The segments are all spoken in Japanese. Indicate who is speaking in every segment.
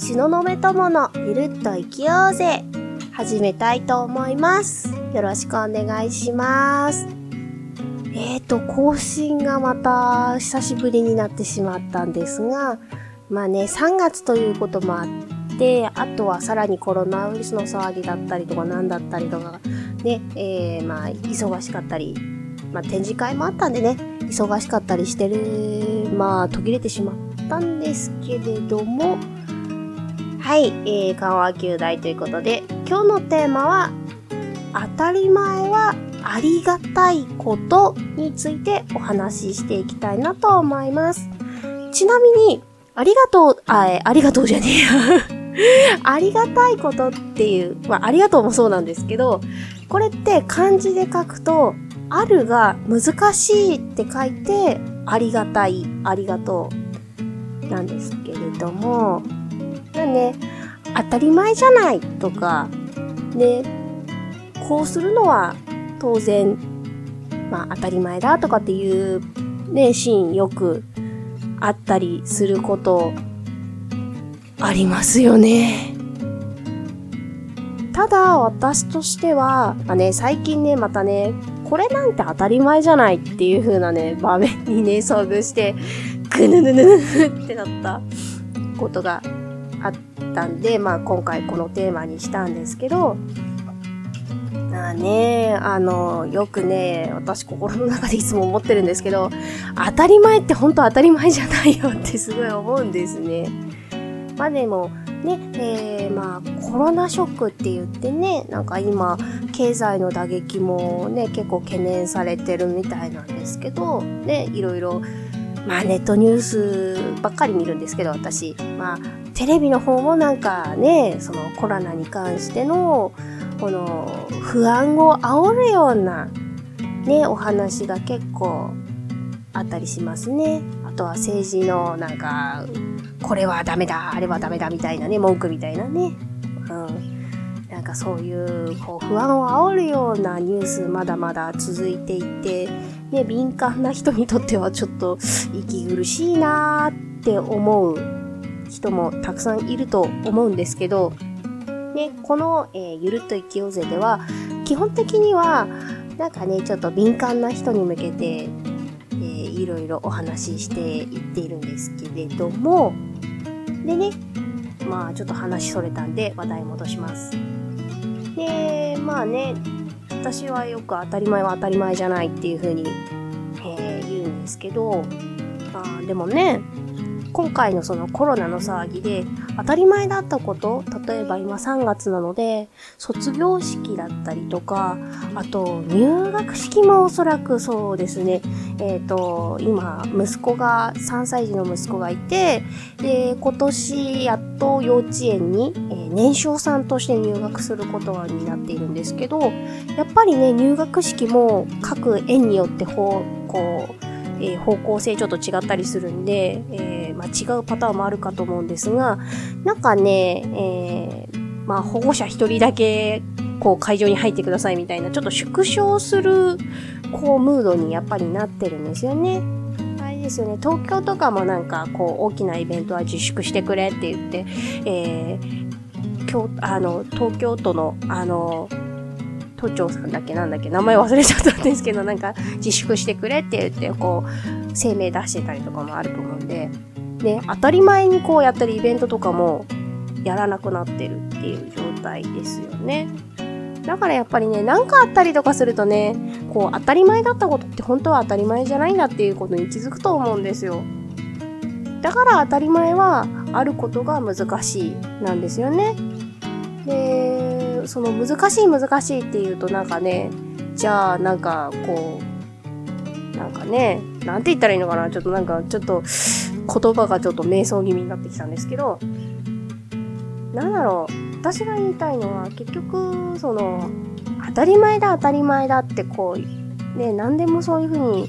Speaker 1: 東雲友のゆるっと生きようぜ始めたいと思います。よろしくお願いします。えーと、更新がまた久しぶりになってしまったんですが、まあね、3月ということもあって、あとはさらにコロナウイルスの騒ぎだったりとか何だったりとか、ね、えー、まあ、忙しかったり、まあ、展示会もあったんでね、忙しかったりしてる、まあ、途切れてしまったんですけれども、はい、えー、緩和球大ということで、今日のテーマは、当たり前はありがたいことについてお話ししていきたいなと思います。ちなみに、ありがとう、あ、えありがとうじゃねえや。ありがたいことっていう、まあ、ありがとうもそうなんですけど、これって漢字で書くと、あるが難しいって書いて、ありがたい、ありがとうなんですけれども、ね、当たり前じゃないとか、ね、こうするのは当然、まあ当たり前だとかっていうね、シーンよくあったりすることありますよね。ただ私としては、まあね、最近ね、またね、これなんて当たり前じゃないっていう風なね、場面にね、遭遇して、ぐぬぬぬぬぬってなったことがったんで、まあ今回このテーマにしたんですけど、まあね、あの、よくね、私心の中でいつも思ってるんですけど、当たり前って本当当たり前じゃないよって すごい思うんですね。まあでも、ね、えー、まあコロナショックって言ってね、なんか今、経済の打撃もね、結構懸念されてるみたいなんですけど、ね、いろいろ、まあネットニュースばっかり見るんですけど、私。まあ、テレビの方もなんかね、そのコロナに関しての、この不安を煽るようなね、お話が結構あったりしますね。あとは政治のなんか、これはダメだ、あれはダメだみたいなね、文句みたいなね。うん。なんかそういうこう不安を煽るようなニュースまだまだ続いていて、ね、敏感な人にとってはちょっと息苦しいなーって思う人もたくさんいると思うんですけど、ね、この、えーゆるっと生きようぜでは、基本的には、なんかね、ちょっと敏感な人に向けて、えーいろいろお話ししていっているんですけれども、でね、まあちょっと話それたんで話題戻します。で、まあね、私はよく当たり前は当たり前じゃないっていう風に、えー言うんですけど、あでもね、今回のそのコロナの騒ぎで当たり前だったこと、例えば今3月なので、卒業式だったりとか、あと入学式もおそらくそうですね、えっ、と、今、息子が、3歳児の息子がいて、で、今年やっと幼稚園に、えー年少さんとして入学することになっているんですけど、やっぱりね、入学式も各園によってほう、こう、えー方向性ちょっと違ったりするんで、えーまあ、違うパターンもあるかと思うんですが、なんかね、えーまあ、保護者一人だけ、こう、会場に入ってくださいみたいな、ちょっと縮小する、こう、ムードにやっぱりなってるんですよね。ですよね、東京とかもなんか、こう、大きなイベントは自粛してくれって言って、えー京あの、東京都の、あの、都庁さんだっけなんだっけ名前忘れちゃったんですけど、なんか自粛してくれって言って、こう、声明出してたりとかもあると思うんで、ね、当たり前にこうやったりイベントとかもやらなくなってるっていう状態ですよね。だからやっぱりね、なんかあったりとかするとね、こう当たり前だったことって本当は当たり前じゃないんだっていうことに気づくと思うんですよ。だから当たり前はあることが難しいなんですよね。で、その難しい難しいっていうとなんかね、じゃあなんかこう、なんかね、なんて言ったらいいのかなちょっとなんかちょっと言葉がちょっと瞑想気味になってきたんですけど、なんだろう、私が言いたいのは結局、その、たり前だ当たり前だってこう、ね、何でもそういうふうに、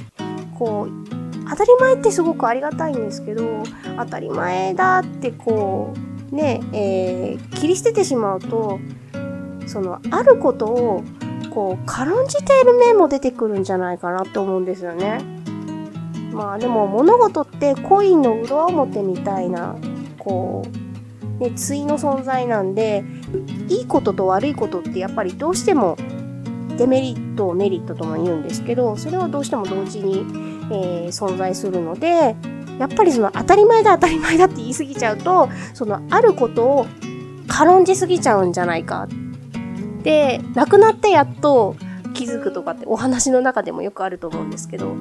Speaker 1: こう、当たり前ってすごくありがたいんですけど、当たり前だってこう、ね、えー切り捨ててしまうと、その、あることを、こう、軽んじている面も出てくるんじゃないかなって思うんですよね。まあでも物事ってコインの裏表みたいな、こうね、対の存在なんで、いいことと悪いことってやっぱりどうしてもデメリットを、メリットとも言うんですけど、それはどうしても同時に、えー、存在するので、やっぱりその当たり前だ当たり前だって言い過ぎちゃうと、そのあることを軽んじすぎちゃうんじゃないか。で、亡くなってやっと気づくとかってお話の中でもよくあると思うんですけど、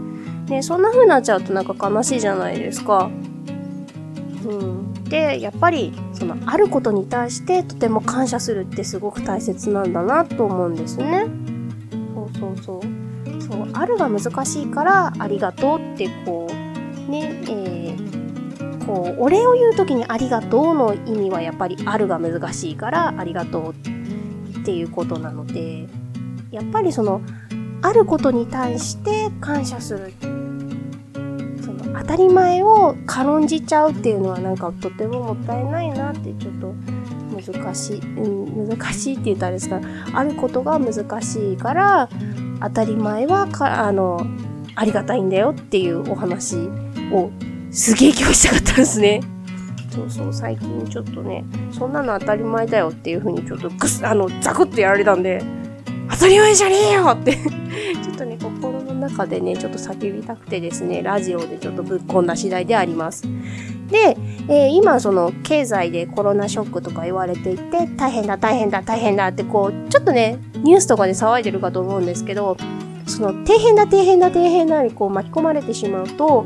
Speaker 1: ね、そんな風になっちゃうとなんか悲しいじゃないですか。うん。で、やっぱり、その、あることに対してとても感謝するってすごく大切なんだなと思うんですね。そうそうそう。あるが難しいから、ありがとうってこう、ね、えー、こう、お礼を言う時にありがとうの意味はやっぱりあるが難しいから、ありがとうっていうことなので、やっぱりその、あることに対して感謝する。その当たり前を軽んじちゃうっていうのはなんかとてももったいないなってちょっと難しい、うん、難しいって言ったらですかあることが難しいから当たり前はかあのありがたいんだよっていうお話をすげえ今日したかったんですね。そうそう、最近ちょっとね、そんなの当たり前だよっていう風にちょっとぐす、あの、ザクッとやられたんで、当たり前じゃねえよって ちょっとね、心の中でね、ちょっと叫びたくてですね、ラジオでちょっとぶっ込んだ次第であります。で、えー、今その経済でコロナショックとか言われていて、大変だ大変だ大変だってこう、ちょっとね、ニュースとかで騒いでるかと思うんですけど、その、底辺だ底辺だ底辺だにこう巻き込まれてしまうと、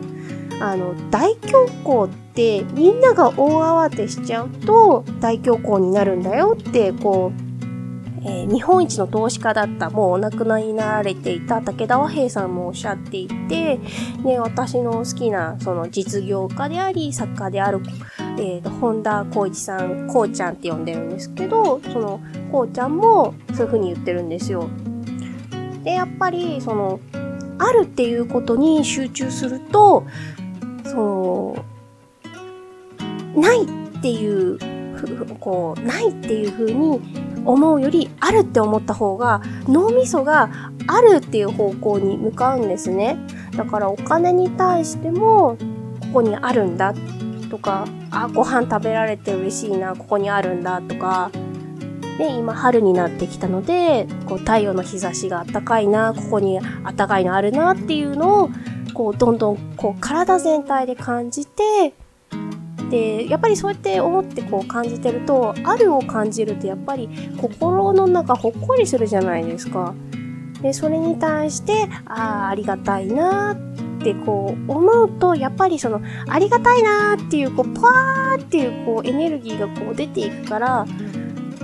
Speaker 1: あの、大恐慌ってみんなが大慌てしちゃうと大恐慌になるんだよってこうえー、日本一の投資家だったもうお亡くなりになられていた武田和平さんもおっしゃっていて、ね、私の好きなその実業家であり作家である、えー、本田光一さんこうちゃんって呼んでるんですけどそのこうちゃんもそういう風に言ってるんですよ。でやっぱりそのあるっていうことに集中するとそうないっていうこうないっていう風に思うよりあるって思った方が脳みそがあるっていう方向に向かうんですね。だからお金に対してもここにあるんだとか、あ、ご飯食べられて嬉しいな、ここにあるんだとか、で、今春になってきたので、こう太陽の日差しが暖かいな、ここに暖かいのあるなっていうのを、こうどんどんこう体全体で感じて、でやっぱりそうやって思ってこう感じてるとあるを感じるとやっぱり心の中ほっこりするじゃないですか。でそれに対してああありがたいなってこう思うとやっぱりそのありがたいなっていうこうパーっていうこうエネルギーがこう出ていくから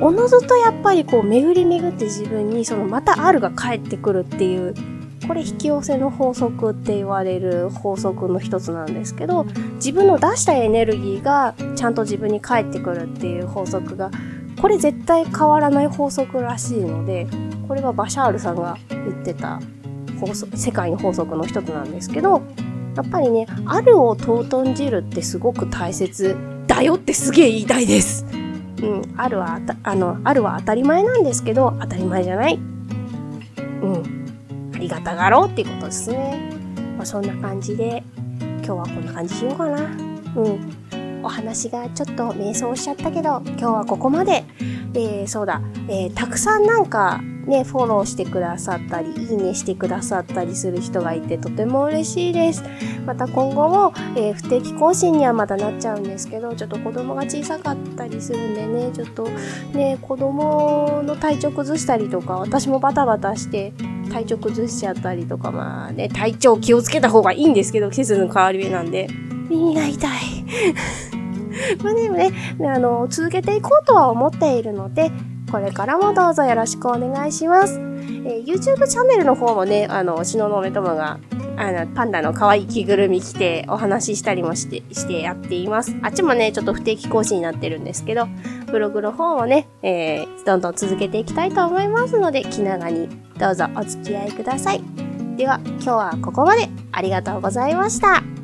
Speaker 1: おのずとやっぱりこう巡り巡って自分にそのまた R が返ってくるっていうこれ引き寄せの法則って言われる法則の一つなんですけど自分の出したエネルギーがちゃんと自分に返ってくるっていう法則がこれ絶対変わらない法則らしいのでこれはバシャールさんが言ってた法則世界の法則の一つなんですけどやっぱりねあるを尊んじるってすごく大切だよってすげえ言いたいです。うん、あるはあのあるは当たり前なんですけど当たり前じゃない。うんありがたがろうっていうことですね。まあ、そんな感じで、今日はこんな感じしようかな。うん。お話がちょっと迷走しちゃったけど、今日はここまで。えー、そうだ、えー、たくさんなんかね、フォローしてくださったり、いいねしてくださったりする人がいてとても嬉しいです。また今後も、えー、不定期更新にはまだなっちゃうんですけど、ちょっと子供が小さかったりするんでね、ちょっとね、子供の体調崩したりとか、私もバタバタして体調崩しちゃったりとか、まあね、体調気をつけた方がいいんですけど、季節の変わり目なんで、耳が痛い。まあでもね、あの、続けていこうとは思っているので、これからもどうぞよろしくお願いします。えー、YouTube チャンネルの方もね、あの、しののめともが、あの、パンダの可愛い着ぐるみ着てお話ししたりもして、してやっています。あっちもね、ちょっと不定期更新になってるんですけど、ブログの方もね、えー、どんどん続けていきたいと思いますので、気長にどうぞお付き合いください。では、今日はここまでありがとうございました。